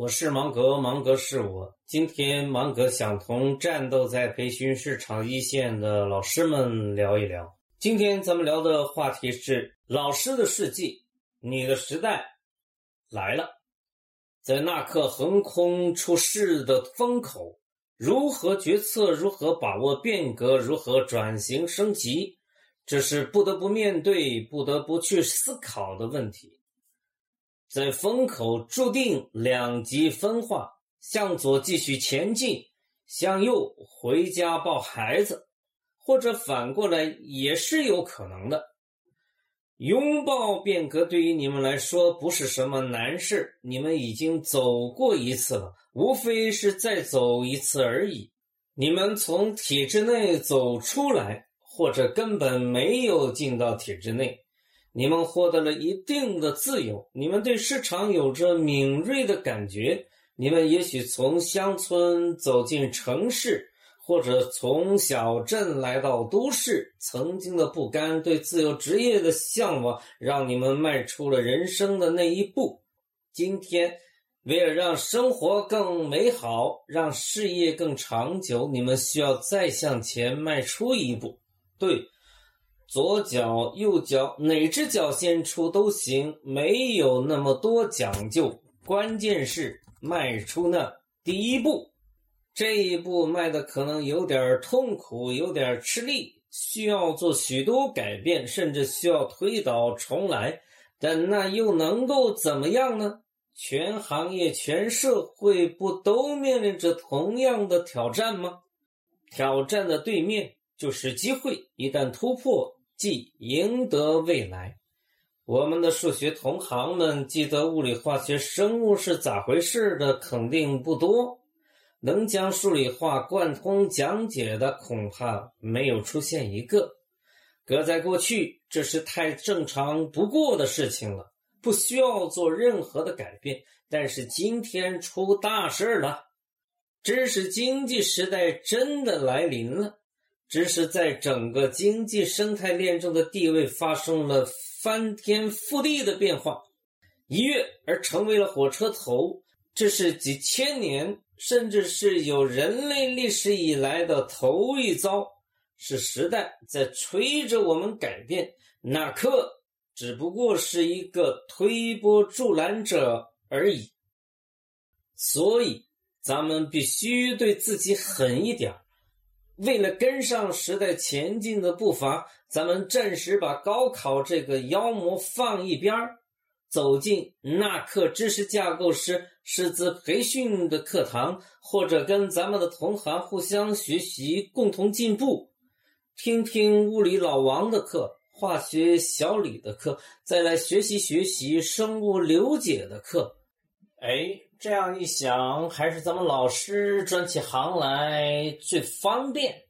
我是芒格，芒格是我。今天芒格想同战斗在培训市场一线的老师们聊一聊。今天咱们聊的话题是老师的世纪，你的时代来了。在那刻横空出世的风口，如何决策？如何把握变革？如何转型升级？这是不得不面对、不得不去思考的问题。在风口注定两极分化，向左继续前进，向右回家抱孩子，或者反过来也是有可能的。拥抱变革对于你们来说不是什么难事，你们已经走过一次了，无非是再走一次而已。你们从体制内走出来，或者根本没有进到体制内。你们获得了一定的自由，你们对市场有着敏锐的感觉，你们也许从乡村走进城市，或者从小镇来到都市。曾经的不甘，对自由职业的向往，让你们迈出了人生的那一步。今天，为了让生活更美好，让事业更长久，你们需要再向前迈出一步。对。左脚、右脚，哪只脚先出都行，没有那么多讲究。关键是迈出那第一步，这一步迈的可能有点痛苦，有点吃力，需要做许多改变，甚至需要推倒重来。但那又能够怎么样呢？全行业、全社会不都面临着同样的挑战吗？挑战的对面就是机会，一旦突破。即赢得未来。我们的数学同行们记得物理、化学、生物是咋回事的，肯定不多。能将数理化贯通讲解的，恐怕没有出现一个。搁在过去，这是太正常不过的事情了，不需要做任何的改变。但是今天出大事了，知识经济时代真的来临了。知识在整个经济生态链中的地位发生了翻天覆地的变化，一跃而成为了火车头。这是几千年，甚至是有人类历史以来的头一遭，是时代在催着我们改变。那刻只不过是一个推波助澜者而已。所以，咱们必须对自己狠一点。为了跟上时代前进的步伐，咱们暂时把高考这个妖魔放一边，走进纳克知识架构师师资培训的课堂，或者跟咱们的同行互相学习，共同进步。听听物理老王的课，化学小李的课，再来学习学习生物刘姐的课。哎。这样一想，还是咱们老师转起行来最方便。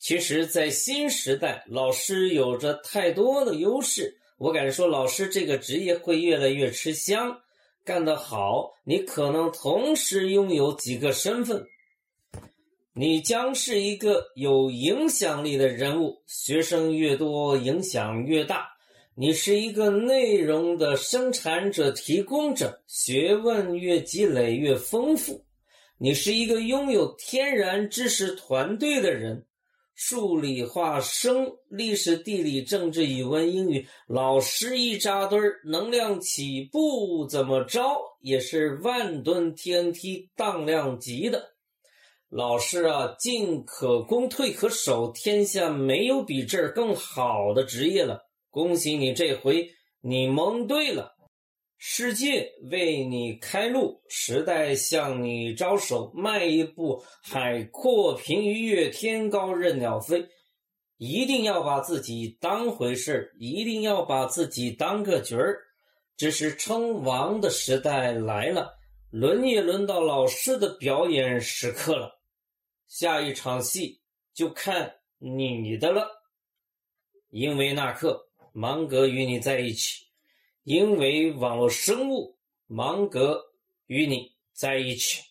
其实，在新时代，老师有着太多的优势。我敢说，老师这个职业会越来越吃香。干得好，你可能同时拥有几个身份，你将是一个有影响力的人物。学生越多，影响越大。你是一个内容的生产者、提供者，学问越积累越丰富。你是一个拥有天然知识团队的人，数理化生、历史地理政治语文英语，老师一扎堆儿，能量起步怎么着也是万吨 TNT 当量级的。老师啊，进可攻，退可守，天下没有比这儿更好的职业了。恭喜你，这回你蒙对了，世界为你开路，时代向你招手，迈一步，海阔凭鱼跃，天高任鸟飞。一定要把自己当回事一定要把自己当个角儿。这是称王的时代来了，轮也轮到老师的表演时刻了。下一场戏就看你的了，因为那刻。芒格与你在一起，因为网络生物，芒格与你在一起。